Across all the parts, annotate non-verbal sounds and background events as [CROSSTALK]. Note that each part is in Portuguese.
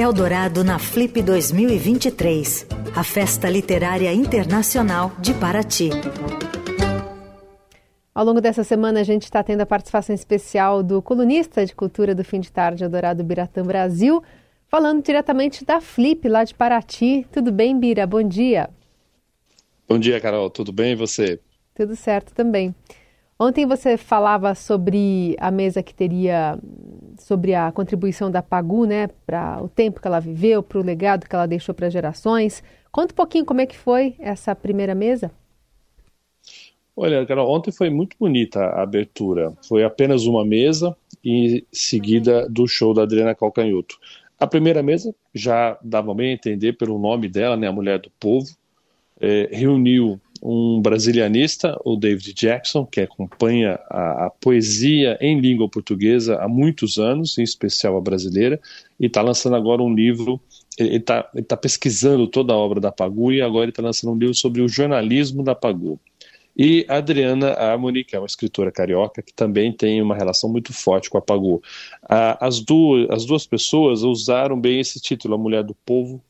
Eldorado na Flip 2023, a festa literária internacional de Paraty. Ao longo dessa semana, a gente está tendo a participação especial do colunista de cultura do fim de tarde, Eldorado Biratã Brasil, falando diretamente da Flip, lá de Paraty. Tudo bem, Bira? Bom dia. Bom dia, Carol. Tudo bem e você? Tudo certo também. Ontem você falava sobre a mesa que teria, sobre a contribuição da Pagu, né, para o tempo que ela viveu, para o legado que ela deixou para gerações. Conta um pouquinho como é que foi essa primeira mesa. Olha, Carol, ontem foi muito bonita a abertura. Foi apenas uma mesa e seguida do show da Adriana Calcanhoto. A primeira mesa já dava bem a entender pelo nome dela, né, a Mulher do Povo, é, reuniu um brasilianista, o David Jackson, que acompanha a, a, poesia em língua portuguesa há muitos anos, em especial a brasileira, e está lançando agora um livro. Ele está tá pesquisando toda a obra da Pagu e agora ele está lançando um livro sobre o jornalismo da Pagu. E a Adriana Harmony, que é uma escritora carioca, que também tem uma relação muito forte com a Pagu. As duas, as duas pessoas usaram bem esse título, A Mulher do Povo,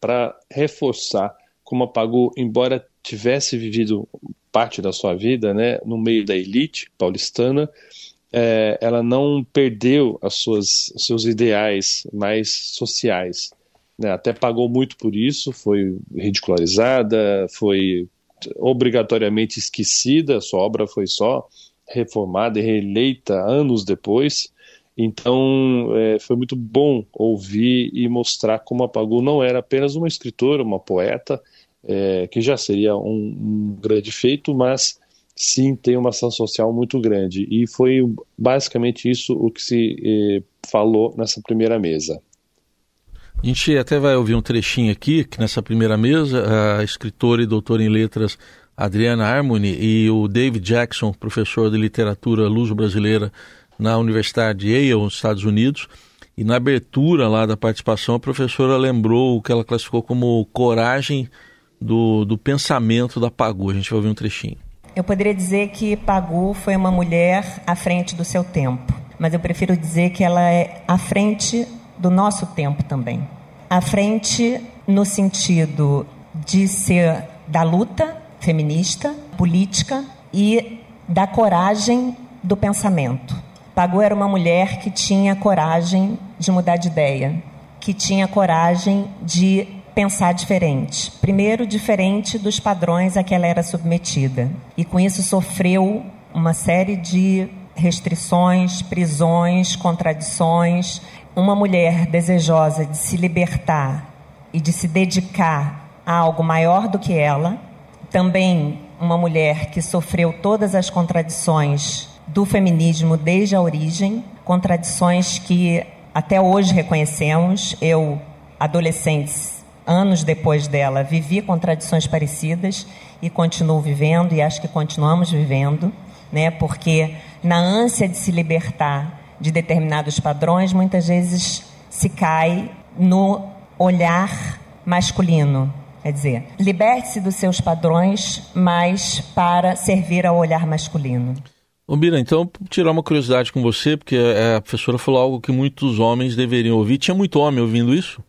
para reforçar como a Pagu, embora tivesse vivido parte da sua vida né, no meio da elite paulistana, é, ela não perdeu as suas, seus ideais mais sociais. Né? Até pagou muito por isso, foi ridicularizada, foi obrigatoriamente esquecida, sua obra foi só reformada e reeleita anos depois. Então, é, foi muito bom ouvir e mostrar como a Pagu não era apenas uma escritora, uma poeta, é, que já seria um, um, grande feito, mas sim tem uma ação social muito grande. E foi basicamente isso o que se eh, falou nessa primeira mesa. A gente até vai ouvir um trechinho aqui, que nessa primeira mesa, a escritora e doutora em letras Adriana Harmony e o David Jackson, professor de literatura luso-brasileira na Universidade de Yale, nos Estados Unidos, e na abertura lá da participação, a professora lembrou o que ela classificou como coragem do, do pensamento da Pagu. A gente vai ouvir um trechinho. Eu poderia dizer que Pagu foi uma mulher à frente do seu tempo, mas eu prefiro dizer que ela é à frente do nosso tempo também. À frente no sentido de ser da luta feminista, política e da coragem do pensamento. Pagu era uma mulher que tinha coragem de mudar de ideia, que tinha coragem de pensar diferente. Primeiro, diferente dos padrões a que ela era submetida. E com isso sofreu uma série de restrições, prisões, contradições. Uma mulher desejosa de se libertar e de se dedicar a algo maior do que ela. Também uma mulher que sofreu todas as contradições do feminismo desde a origem, contradições que até hoje reconhecemos. Eu, adolescente, anos depois dela, vivi contradições parecidas e continuo vivendo e acho que continuamos vivendo, né? Porque na ânsia de se libertar de determinados padrões, muitas vezes se cai no olhar masculino. Quer dizer, liberte-se dos seus padrões, mas para servir ao olhar masculino. Ô Bira, então, tirar uma curiosidade com você, porque a professora falou algo que muitos homens deveriam ouvir. Tinha muito homem ouvindo isso?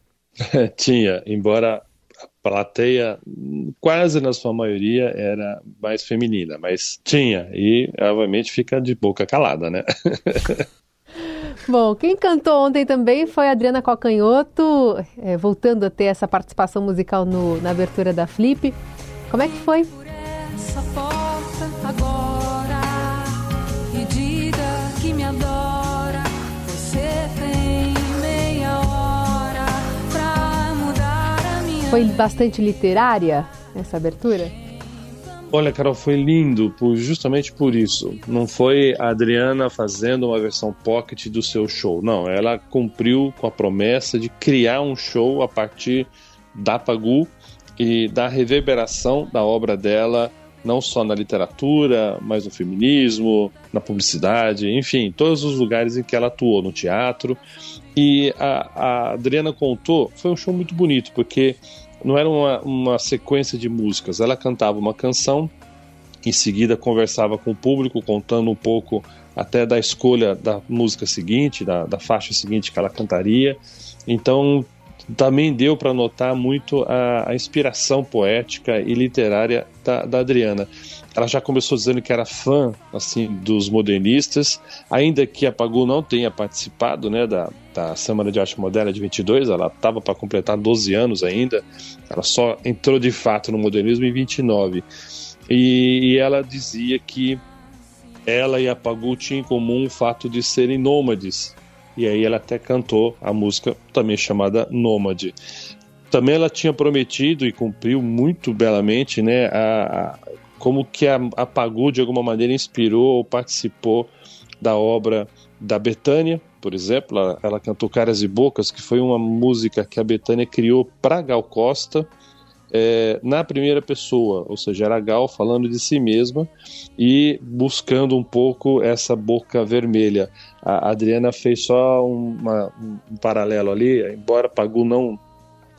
[LAUGHS] Tinha, embora a plateia, quase na sua maioria, era mais feminina, mas tinha, e obviamente fica de boca calada, né? [LAUGHS] Bom, quem cantou ontem também foi a Adriana Cocanhoto, é, voltando a ter essa participação musical no, na abertura da Flip. Como é que foi? Foi bastante literária essa abertura? Olha, Carol, foi lindo por, justamente por isso. Não foi a Adriana fazendo uma versão pocket do seu show. Não, ela cumpriu com a promessa de criar um show a partir da Pagu e da reverberação da obra dela, não só na literatura, mas no feminismo, na publicidade, enfim, todos os lugares em que ela atuou, no teatro. E a, a Adriana contou, foi um show muito bonito, porque não era uma, uma sequência de músicas, ela cantava uma canção, em seguida conversava com o público, contando um pouco até da escolha da música seguinte, da, da faixa seguinte que ela cantaria, Então também deu para notar muito a, a, inspiração poética e literária da, da, Adriana. Ela já começou dizendo que era fã assim dos modernistas, ainda que a Pagu não tenha participado né, da, da Semana de Arte Moderna de 22, ela estava para completar 12 anos ainda, ela só entrou de fato no modernismo em 29. E, e ela dizia que ela e a Pagu tinham em comum o fato de serem nômades, e aí ela até cantou a música também chamada Nômade. Também ela tinha prometido e cumpriu muito belamente, né, a, a como que a, a Pagu de alguma maneira inspirou ou participou da obra da Betânia, por exemplo, ela, ela, cantou Caras e Bocas, que foi uma música que a Betânia criou para Gal Costa é, na primeira pessoa, ou seja, era Gal falando de si mesma e buscando um pouco essa boca vermelha. A Adriana fez só uma, um paralelo ali, embora Pagu não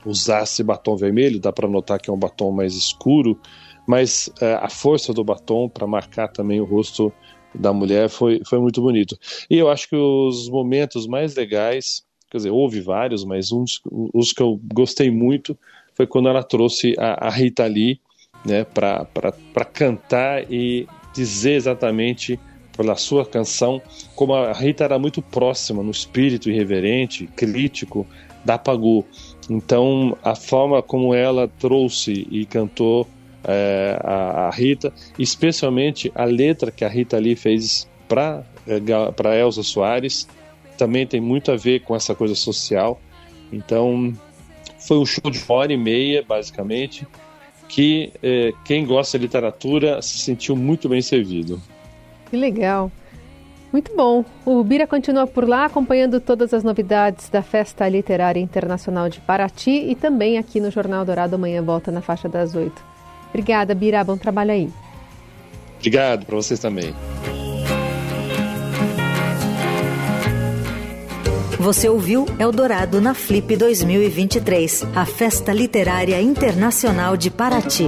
usasse batom vermelho, dá para notar que é um batom mais escuro, mas é, a força do batom para marcar também o rosto da mulher foi, foi muito bonito. E eu acho que os momentos mais legais, quer dizer, houve vários, mas uns os que eu gostei muito foi quando ela trouxe a, a Rita Lee né, para cantar e dizer exatamente pela sua canção como a Rita era muito próxima no espírito irreverente, crítico da Pagu. Então, a forma como ela trouxe e cantou é, a, a, Rita, especialmente a letra que a Rita Lee fez para é, Elza Soares, também tem muito a ver com essa coisa social. Então, foi um show de uma hora e meia, basicamente, que é, quem gosta de literatura se sentiu muito bem servido. Que legal. Muito bom. O Bira continua por lá acompanhando todas as novidades da Festa Literária Internacional de Paraty e também aqui no Jornal Dourado amanhã volta na faixa das oito. Obrigada, Bira. Bom trabalho aí. Obrigado para vocês também. Você ouviu Eldorado na Flip 2023, a Festa Literária Internacional de Paraty.